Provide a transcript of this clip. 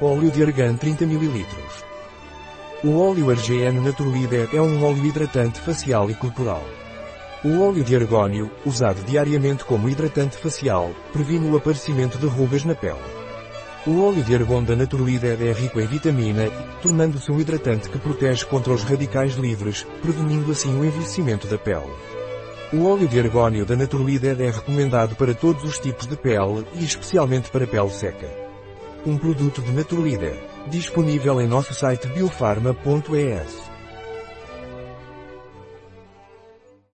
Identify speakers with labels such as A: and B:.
A: Óleo de argan 30 ml. O óleo Argn Naturleader é um óleo hidratante facial e corporal. O óleo de argônio, usado diariamente como hidratante facial, previne o aparecimento de rugas na pele. O óleo de argon da Naturleader é rico em vitamina tornando-se um hidratante que protege contra os radicais livres, prevenindo assim o envelhecimento da pele. O óleo de argônio da Naturleader é recomendado para todos os tipos de pele e especialmente para pele seca. Um produto de Naturleader, disponível em nosso site biofarma.es.